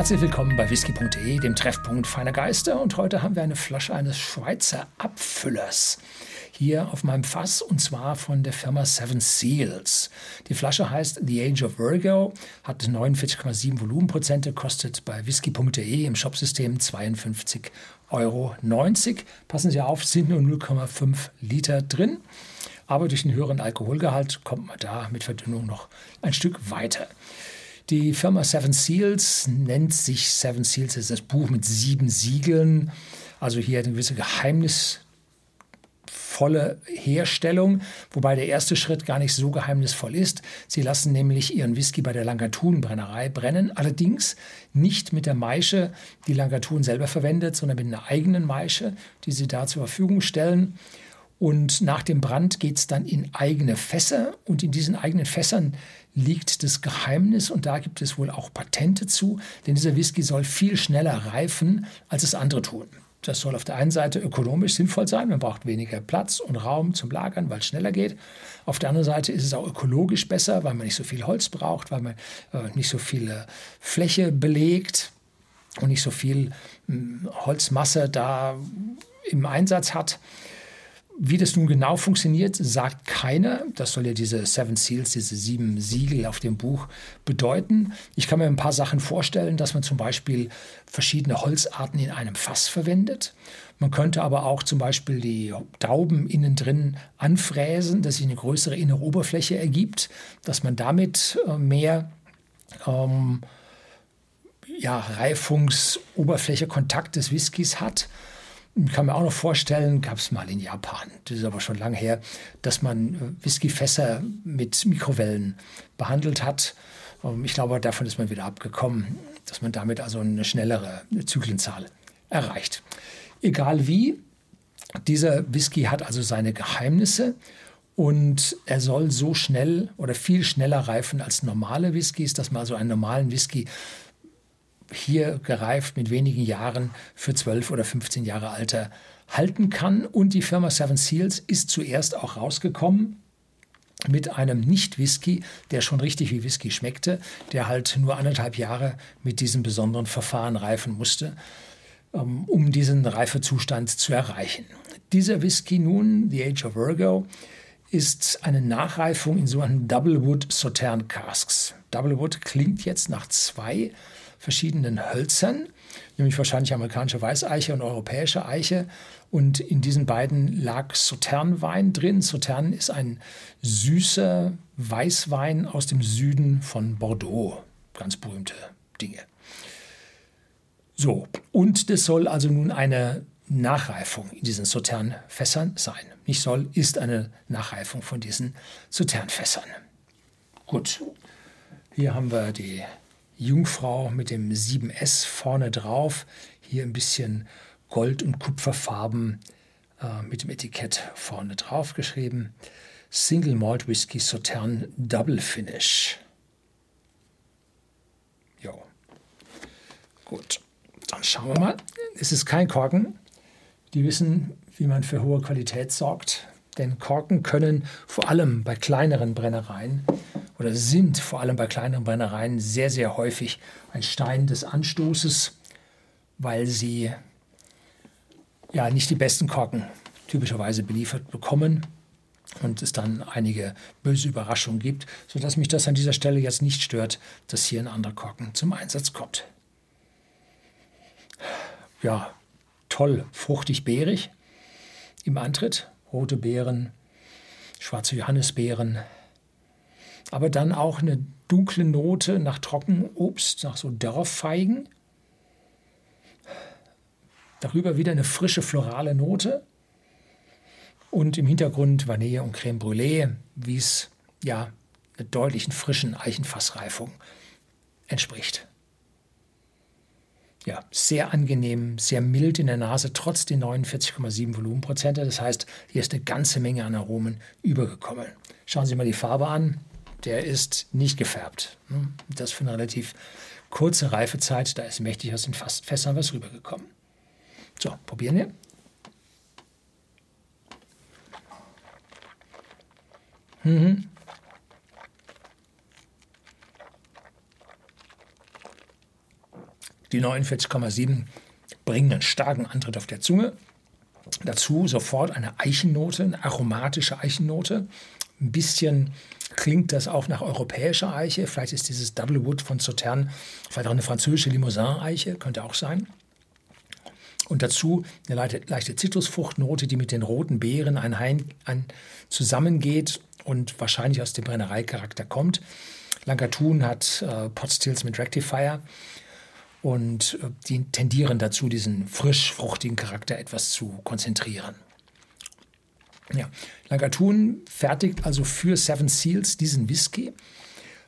Herzlich willkommen bei whisky.de, dem Treffpunkt feiner Geister. Und heute haben wir eine Flasche eines Schweizer Abfüllers hier auf meinem Fass und zwar von der Firma Seven Seals. Die Flasche heißt The Age of Virgo, hat 49,7 Volumenprozente, kostet bei whisky.de im Shopsystem 52,90 Euro. Passen Sie auf, sind nur 0,5 Liter drin. Aber durch den höheren Alkoholgehalt kommt man da mit Verdünnung noch ein Stück weiter. Die Firma Seven Seals nennt sich Seven Seals, das ist das Buch mit sieben Siegeln. Also hier eine gewisse geheimnisvolle Herstellung, wobei der erste Schritt gar nicht so geheimnisvoll ist. Sie lassen nämlich ihren Whisky bei der Langatun-Brennerei brennen, allerdings nicht mit der Maische, die Langatun selber verwendet, sondern mit einer eigenen Maische, die sie da zur Verfügung stellen. Und nach dem Brand geht es dann in eigene Fässer und in diesen eigenen Fässern liegt das Geheimnis und da gibt es wohl auch Patente zu, denn dieser Whisky soll viel schneller reifen, als es andere tun. Das soll auf der einen Seite ökonomisch sinnvoll sein, man braucht weniger Platz und Raum zum Lagern, weil es schneller geht. Auf der anderen Seite ist es auch ökologisch besser, weil man nicht so viel Holz braucht, weil man äh, nicht so viel Fläche belegt und nicht so viel mh, hm, Holzmasse da im Einsatz hat. Wie das nun genau funktioniert, sagt keiner. Das soll ja diese Seven Seals, diese sieben Siegel auf dem Buch bedeuten. Ich kann mir ein paar Sachen vorstellen, dass man zum Beispiel verschiedene Holzarten in einem Fass verwendet. Man könnte aber auch zum Beispiel die Dauben innen drin anfräsen, dass sich eine größere innere Oberfläche ergibt, dass man damit äh, mehr ähm, ja, Reifungsoberfläche, Kontakt des Whiskys hat. Kann mir auch noch vorstellen, gab es mal in Japan, das ist aber schon lange her, dass man äh, Whiskyfässer mit Mikrowellen behandelt hat. Ähm, ich glaube, davon ist man wieder abgekommen, dass man damit also eine schnellere Zyklenzahl erreicht. Egal wie, dieser Whisky hat also seine Geheimnisse und er soll so schnell oder viel schneller reifen als normale Whiskys, dass man also einen normalen Whisky hier gereift mit wenigen Jahren für 12 oder 15 Jahre Alter halten kann. Und die Firma Seven Seals ist zuerst auch rausgekommen mit einem Nicht-Whisky, der schon richtig wie Whisky schmeckte, der halt nur anderthalb Jahre mit diesem besonderen Verfahren reifen musste, ähm, um diesen Reifezustand zu erreichen. Dieser Whisky nun, The Age of Virgo, ist eine Nachreifung in sogenannten Double Wood Sautern Casks. Double Wood klingt jetzt nach zwei verschiedenen Hölzern, nämlich wahrscheinlich amerikanische Weißeiche und europäische Eiche. Und in diesen beiden lag Sauternwein drin. Sautern ist ein süßer Weißwein aus dem Süden von Bordeaux. Ganz berühmte Dinge. So, und das soll also nun eine Nachreifung in diesen Sauternfässern sein. Nicht soll, ist eine Nachreifung von diesen Sauternfässern. Gut, hier haben wir die Jungfrau mit dem 7S vorne drauf. Hier ein bisschen Gold- und Kupferfarben äh, mit dem Etikett vorne drauf geschrieben. Single Malt Whisky Sautern Double Finish. Jo. Gut, dann schauen wir mal. Es ist kein Korken. Die wissen, wie man für hohe Qualität sorgt. Denn Korken können vor allem bei kleineren Brennereien oder sind vor allem bei kleineren Brennereien sehr, sehr häufig ein Stein des Anstoßes, weil sie ja nicht die besten Korken typischerweise beliefert bekommen und es dann einige böse Überraschungen gibt, sodass mich das an dieser Stelle jetzt nicht stört, dass hier ein anderer Korken zum Einsatz kommt. Ja, toll, fruchtig, beerig im Antritt. Rote Beeren, schwarze Johannisbeeren, aber dann auch eine dunkle Note nach Trockenobst, nach so Dörrfeigen. Darüber wieder eine frische florale Note und im Hintergrund Vanille und Creme Brûlée, wie es ja einer deutlichen frischen Eichenfassreifung entspricht. Ja, sehr angenehm, sehr mild in der Nase, trotz den 49,7 Volumenprozente. Das heißt, hier ist eine ganze Menge an Aromen übergekommen. Schauen Sie mal die Farbe an der ist nicht gefärbt. Ne? Das für eine relativ kurze Reifezeit, da ist mächtig aus den Fässern was rübergekommen. So, probieren wir. Mhm. Die 49,7 bringen einen starken Antritt auf der Zunge. Dazu sofort eine Eichennote, eine aromatische Eichennote. Ein bisschen klingt das auch nach europäischer Eiche. Vielleicht ist dieses Double Wood von Sautern vielleicht auch eine französische Limousin-Eiche, könnte auch sein. Und dazu eine leichte, leichte Zitrusfruchtnote, die mit den roten Beeren ein, ein, zusammengeht und wahrscheinlich aus dem Brennereicharakter kommt. Langatun hat äh, Potstills mit Rectifier und äh, die tendieren dazu, diesen frisch fruchtigen Charakter etwas zu konzentrieren. Ja, Langatun fertigt also für Seven Seals diesen Whisky,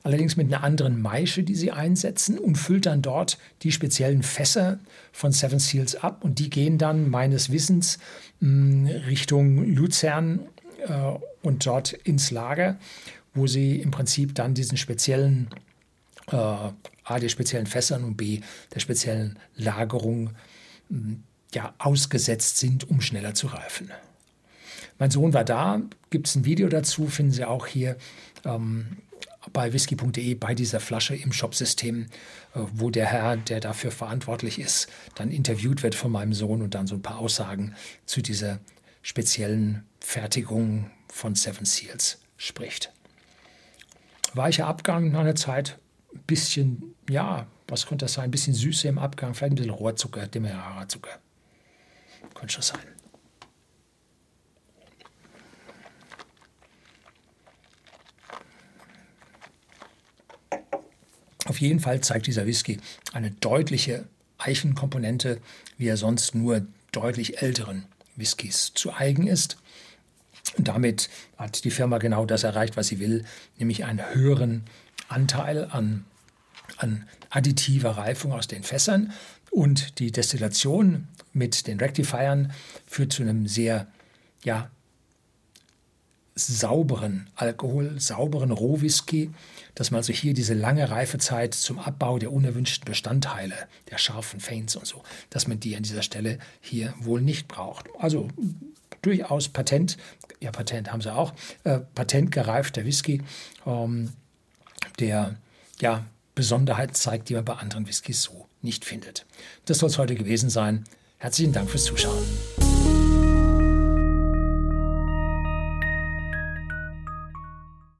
allerdings mit einer anderen Maische, die sie einsetzen und füllt dann dort die speziellen Fässer von Seven Seals ab und die gehen dann meines Wissens mh, Richtung Luzern äh, und dort ins Lager, wo sie im Prinzip dann diesen speziellen äh, A, der speziellen Fässern und B, der speziellen Lagerung ja, ausgesetzt sind, um schneller zu reifen. Mein Sohn war da, gibt es ein Video dazu, finden Sie auch hier ähm, bei whisky.de bei dieser Flasche im Shopsystem, äh, wo der Herr, der dafür verantwortlich ist, dann interviewt wird von meinem Sohn und dann so ein paar Aussagen zu dieser speziellen Fertigung von Seven Seals spricht. Weicher Abgang nach einer Zeit, ein bisschen, ja, was könnte das sein? Ein bisschen Süße im Abgang, vielleicht ein bisschen Rohrzucker, Demerara-Zucker. Könnte schon sein. Auf jeden Fall zeigt dieser Whisky eine deutliche Eichenkomponente, wie er sonst nur deutlich älteren Whiskys zu eigen ist. Und damit hat die Firma genau das erreicht, was sie will, nämlich einen höheren Anteil an, an additiver Reifung aus den Fässern. Und die Destillation mit den Rectifiern führt zu einem sehr ja, sauberen Alkohol, sauberen Rohwhisky, dass man also hier diese lange Reifezeit zum Abbau der unerwünschten Bestandteile, der scharfen Feints und so, dass man die an dieser Stelle hier wohl nicht braucht. Also durchaus Patent, ja Patent haben sie auch, äh, patentgereifter Whisky, ähm, der ja Besonderheiten zeigt, die man bei anderen Whiskys so nicht findet. Das soll es heute gewesen sein. Herzlichen Dank fürs Zuschauen.